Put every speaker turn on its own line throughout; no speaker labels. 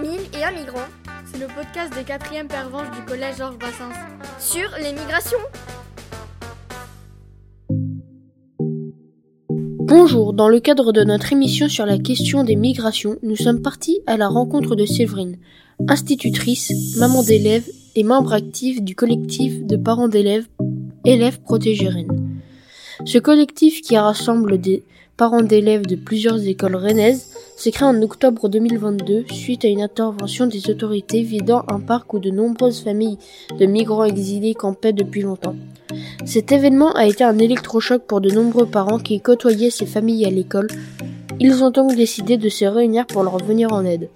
1000 et un migrant.
C'est le podcast des quatrièmes pervenches du collège Georges Brassens.
Sur les migrations.
Bonjour, dans le cadre de notre émission sur la question des migrations, nous sommes partis à la rencontre de Séverine, institutrice, maman d'élèves et membre actif du collectif de parents d'élèves Élèves Protégés Rennes. Ce collectif qui rassemble des parents d'élèves de plusieurs écoles rennaises s'est créé en octobre 2022 suite à une intervention des autorités vidant un parc où de nombreuses familles de migrants exilés campaient depuis longtemps. Cet événement a été un électrochoc pour de nombreux parents qui côtoyaient ces familles à l'école. Ils ont donc décidé de se réunir pour leur venir en aide.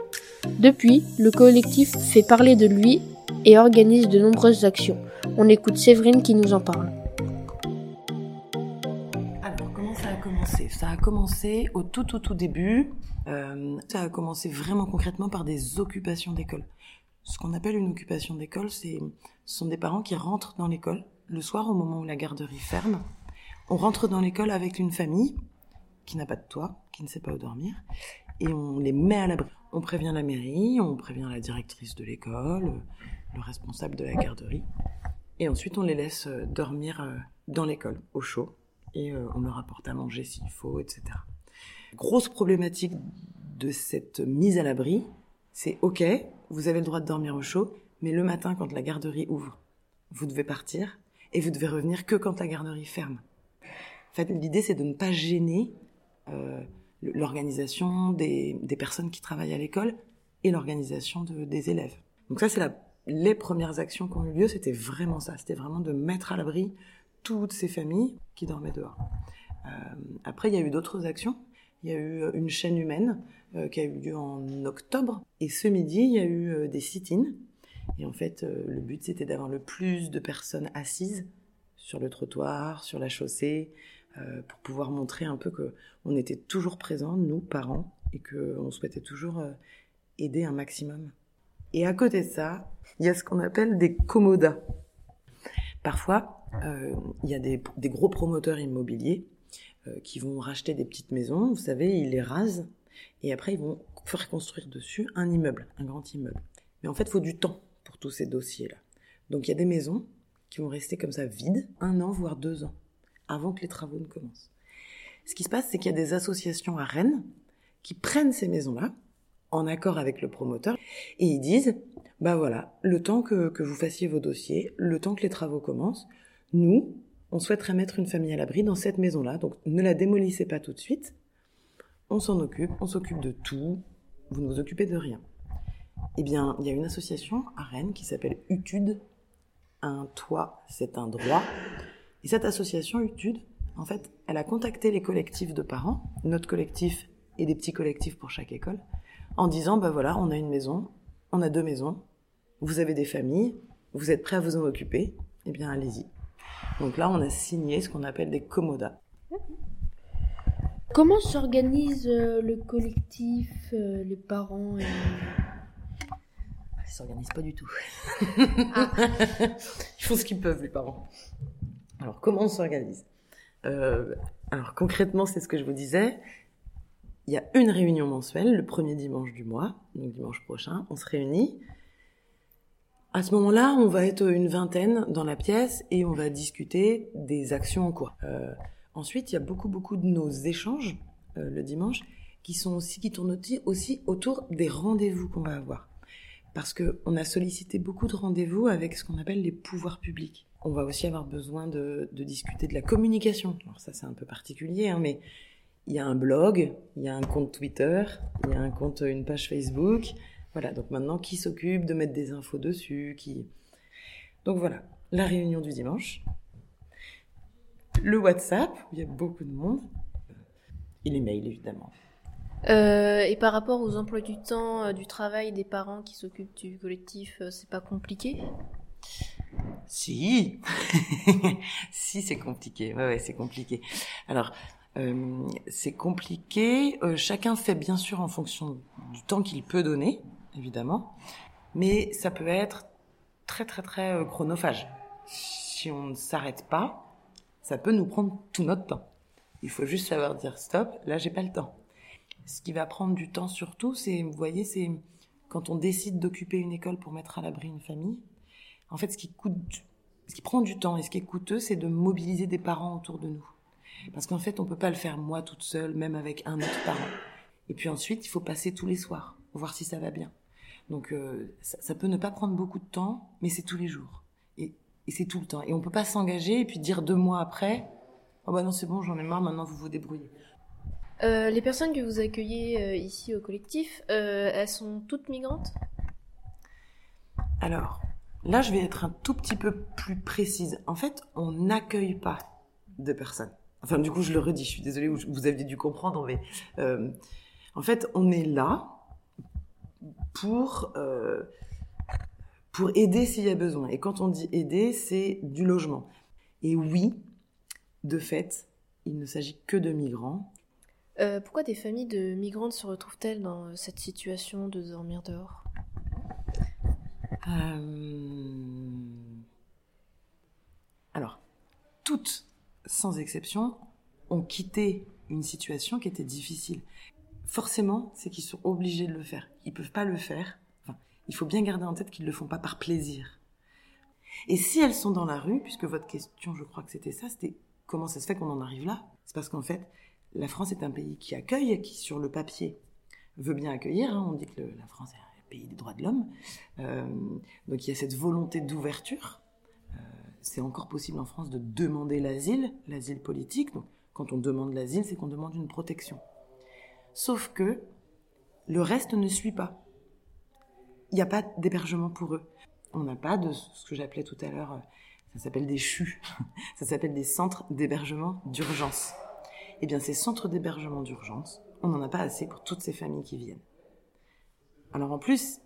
Depuis, le collectif fait parler de lui et organise de nombreuses actions. On écoute Séverine qui nous en parle.
Ça a commencé au tout tout tout début. Euh, ça a commencé vraiment concrètement par des occupations d'école. Ce qu'on appelle une occupation d'école, ce sont des parents qui rentrent dans l'école le soir au moment où la garderie ferme. On rentre dans l'école avec une famille qui n'a pas de toit, qui ne sait pas où dormir, et on les met à l'abri. On prévient la mairie, on prévient la directrice de l'école, le responsable de la garderie, et ensuite on les laisse euh, dormir euh, dans l'école, au chaud, et euh, on leur apporte à manger s'il faut, etc. Grosse problématique de cette mise à l'abri, c'est ok, vous avez le droit de dormir au chaud, mais le matin quand la garderie ouvre, vous devez partir et vous devez revenir que quand la garderie ferme. L'idée c'est de ne pas gêner euh, l'organisation des, personnes qui travaillent à l'école et l'organisation de, des élèves. Donc ça, c'est les premières actions qui ont eu lieu, c'était vraiment ça, c'était vraiment de mettre à l'abri toutes ces familles qui dormaient dehors. Euh, après, il y a eu d'autres actions. Il y a eu une chaîne humaine euh, qui a eu lieu en octobre. Et ce midi, il y a eu euh, des sit-ins. Et en fait, euh, le but, c'était d'avoir le plus de personnes assises sur le trottoir, sur la chaussée, euh, pour pouvoir montrer un peu que on était toujours présents, nous, parents, et qu'on souhaitait toujours euh, aider un maximum. Et à côté de ça, il y a ce qu'on appelle des commodas. Parfois, euh, il y a des, gros promoteurs immobiliers euh, qui vont racheter des petites maisons, vous savez, ils les rasent, et après ils vont faire construire dessus un immeuble, un grand immeuble. Mais en fait, il faut du temps pour tous ces dossiers-là. Donc il y a des maisons qui vont rester comme ça vides, un an, voire deux ans, avant que les travaux ne commencent. Ce qui se passe, c'est qu'il y a des associations à Rennes qui prennent ces maisons-là, en accord avec le promoteur, et ils disent, bah voilà, le temps que vous fassiez vos dossiers, le temps que les travaux commencent, nous, on souhaiterait mettre une famille à l'abri dans cette maison-là, donc ne la démolissez pas tout de suite, on s'en occupe, on s'occupe de tout, vous ne vous occupez de rien. Eh bien, il y a une association à Rennes qui s'appelle UTUD. Un toit, c'est un droit. Et cette association UTUD, en fait, elle a contacté les collectifs de parents, notre collectif et des petits collectifs pour chaque école, en disant, ben voilà, on a une maison, on a deux maisons, vous avez des familles, vous êtes prêts à vous en occuper, eh bien, allez-y. Donc là, on a signé ce qu'on appelle des commodas.
Comment s'organise euh, le collectif, euh, les parents et...
Ils s'organisent pas du tout. ah. Ils font ce qu'ils peuvent, les parents. Alors, comment on s'organise? Euh, Alors, concrètement, c'est ce que je vous disais. Il y a une réunion mensuelle, le premier dimanche du mois, donc dimanche prochain, on se réunit. À ce moment-là, on va être une vingtaine dans la pièce et on va discuter des actions en cours. Euh, ensuite, il y a beaucoup, beaucoup de nos échanges euh, le dimanche qui sont aussi, qui tournent aussi autour des rendez-vous qu'on va avoir parce qu'on a sollicité beaucoup de rendez-vous avec ce qu'on appelle les pouvoirs publics. On va aussi avoir besoin de, discuter de la communication. Alors ça c'est un peu particulier, hein, mais il y a un blog, il y a un compte Twitter, il y a un compte, une page Facebook. Voilà, donc maintenant qui s'occupe de mettre des infos dessus, qui... Donc voilà, la réunion du dimanche, le WhatsApp, où il y a beaucoup de monde, et les mails évidemment.
Euh, et par rapport aux emplois du temps, euh, du travail des parents qui s'occupent du collectif, euh, c'est pas compliqué?
Si, si c'est compliqué. Ouais, ouais, c'est compliqué. Alors, c'est compliqué. chacun fait bien sûr en fonction du temps qu'il peut donner, évidemment, mais ça peut être très très très chronophage. Si on ne s'arrête pas, ça peut nous prendre tout notre temps. Il faut juste savoir dire stop. Là, j'ai pas le temps. Ce qui va prendre du temps surtout, c'est, vous voyez, c'est quand on décide d'occuper une école pour mettre à l'abri une famille, en fait, ce qui coûte, ce qui prend du temps et ce qui est coûteux, c'est de mobiliser des parents autour de nous. Parce qu'en fait, on peut pas le faire moi toute seule, même avec un autre parent. Et puis ensuite, il faut passer tous les soirs, voir si ça va bien. Donc, euh, ça, ça, peut ne pas prendre beaucoup de temps, mais c'est tous les jours. Et, et c'est tout le temps. Et on peut pas s'engager et puis dire deux mois après, oh bah non, c'est bon, j'en ai marre, maintenant vous vous débrouillez.
Euh, les personnes que vous accueillez euh, ici au collectif, elles sont toutes migrantes?
Alors, là, je vais être un tout petit peu plus précise. En fait, on n'accueille pas de personnes. Enfin, du coup, je le redis, je suis désolée, vous aviez dû comprendre, mais en fait, on est là pour, euh, pour aider s'il y a besoin. Et quand on dit aider, c'est du logement. Et oui, de fait, il ne s'agit que de migrants.
Euh, pourquoi des familles de migrantes se retrouvent-elles dans cette situation de dormir dehors?
Euh, Alors, toutes, sans exception, ont quitté une situation qui était difficile. Forcément, c'est qu'ils sont obligés de le faire. Ils peuvent pas le faire. Enfin, il faut bien garder en tête qu'ils le font pas par plaisir. Et si elles sont dans la rue, puisque votre question, je crois que c'était ça, c'était comment ça se fait qu'on en arrive là? C'est parce qu'en fait, la France est un pays qui accueille, qui sur le papier veut bien accueillir. Hein. On dit que la France est un pays des droits de l'homme. Euh, donc il y a cette volonté d'ouverture. Euh, c'est encore possible en France de demander l'asile, l'asile politique. Donc quand on demande l'asile, c'est qu'on demande une protection. Sauf que le reste ne suit pas. Il n'y a pas d'hébergement pour eux. On n'a pas de ce que j'appelais tout à l'heure, ça s'appelle des CHU, ça s'appelle des centres d'hébergement d'urgence. Eh bien, ces centres d'hébergement d'urgence, on n'en a pas assez pour toutes ces familles qui viennent. Alors en plus,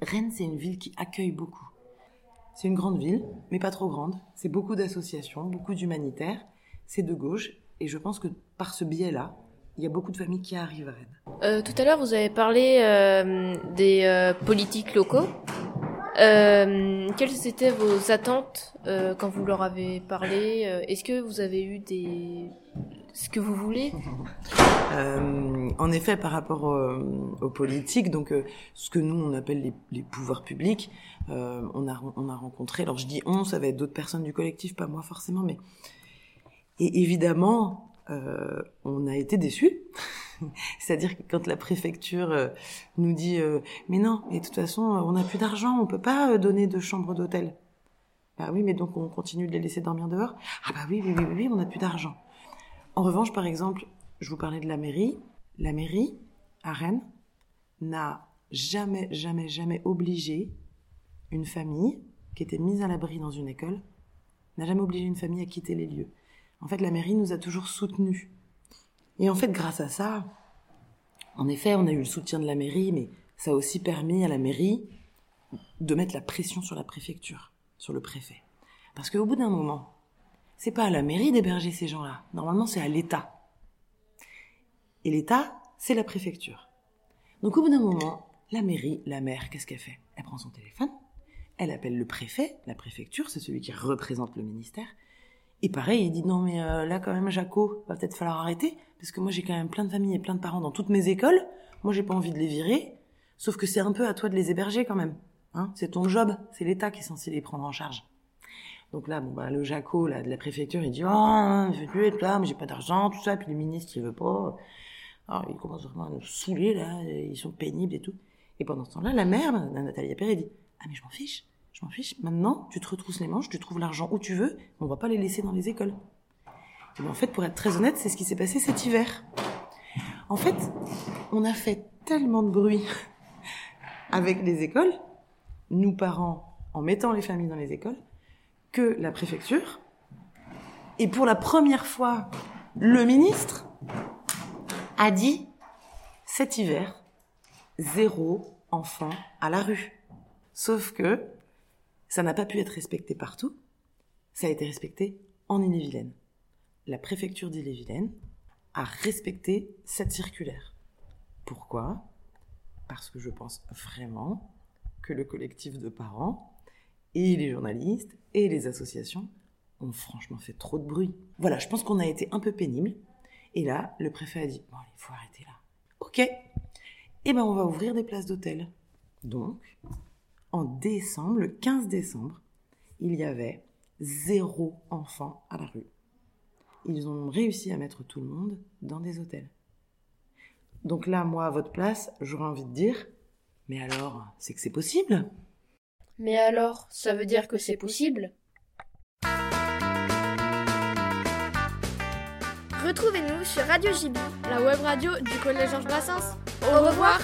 Rennes, c'est une ville qui accueille beaucoup. C'est une grande ville, mais pas trop grande. C'est beaucoup d'associations, beaucoup d'humanitaires. C'est de gauche, et je pense que par ce biais-là, il y a beaucoup de familles qui arrivent à Rennes.
Euh, tout à l'heure, vous avez parlé euh, des euh, politiques locaux. Euh, quelles étaient vos attentes euh, quand vous leur avez parlé Est-ce que vous avez eu des ce que vous voulez?
Euh, En effet, par rapport aux, aux politiques, donc euh, ce que nous on appelle les, les pouvoirs publics, euh, on a on a rencontré. Alors je dis on, ça va être d'autres personnes du collectif, pas moi forcément, mais et évidemment, euh, on a été déçus. C'est-à-dire que quand la préfecture euh, nous dit euh, mais non, mais de toute façon on n'a plus d'argent, on peut pas donner de chambre d'hôtel. Bah oui, mais donc on continue de les laisser dormir dehors. Ah bah oui, oui, oui, oui, on n'a plus d'argent. En revanche, par exemple, je vous parlais de la mairie. La mairie, à Rennes, n'a jamais, jamais, jamais obligé une famille qui était mise à l'abri dans une école, n'a jamais obligé une famille à quitter les lieux. En fait, la mairie nous a toujours soutenus. Et en fait, grâce à ça, en effet, on a eu le soutien de la mairie, mais ça a aussi permis à la mairie de mettre la pression sur la préfecture, sur le préfet. Parce qu'au bout d'un moment, c'est pas à la mairie d'héberger ces gens-là. Normalement, c'est à l'État. Et l'État, c'est la préfecture. Donc au bout d'un moment, la mairie, la maire, qu'est-ce qu'elle fait? Elle prend son téléphone, elle appelle le préfet, la préfecture, c'est celui qui représente le ministère. Et pareil, il dit non mais euh, là quand même Jaco, va peut-être falloir arrêter parce que moi j'ai quand même plein de familles et plein de parents dans toutes mes écoles. Moi j'ai pas envie de les virer, sauf que c'est un peu à toi de les héberger quand même. Hein c'est ton job, c'est l'État qui est censé les prendre en charge. Donc là, bon, bah, le Jaco, là, de la préfecture, il dit, oh, je veux être là, mais j'ai pas d'argent, tout ça, puis le ministre, il veut pas. Alors, il commence vraiment à nous saouler, là, ils sont pénibles et tout. Et pendant ce temps-là, la mère, Nathalie Appert, dit, ah, mais je m'en fiche, je m'en fiche. Maintenant, tu te retrousses les manches, tu trouves l'argent où tu veux, on va pas les laisser dans les écoles. Et ben, en fait, pour être très honnête, c'est ce qui s'est passé cet hiver. En fait, on a fait tellement de bruit avec les écoles, nous parents, en mettant les familles dans les écoles, que la préfecture, et pour la première fois, le ministre a dit cet hiver, zéro enfant à la rue. Sauf que ça n'a pas pu être respecté partout, ça a été respecté en Ille-et-Vilaine. La préfecture d'Ille-et-Vilaine a respecté cette circulaire. Pourquoi? Parce que je pense vraiment que le collectif de parents et les journalistes et les associations ont franchement fait trop de bruit. Voilà, je pense qu'on a été un peu pénible. Et là, le préfet a dit, bon, il faut arrêter là. Ok. Eh ben, on va ouvrir des places d'hôtel. Donc, en décembre, le 15 décembre, il y avait zéro enfant à la rue. Ils ont réussi à mettre tout le monde dans des hôtels. Donc là, moi, à votre place, j'aurais envie de dire, mais alors, c'est que c'est possible
Mais alors, ça veut dire que c'est possible?
Retrouvez-nous sur Radio JB,
La web radio du Collège Georges Brassens.
Au revoir.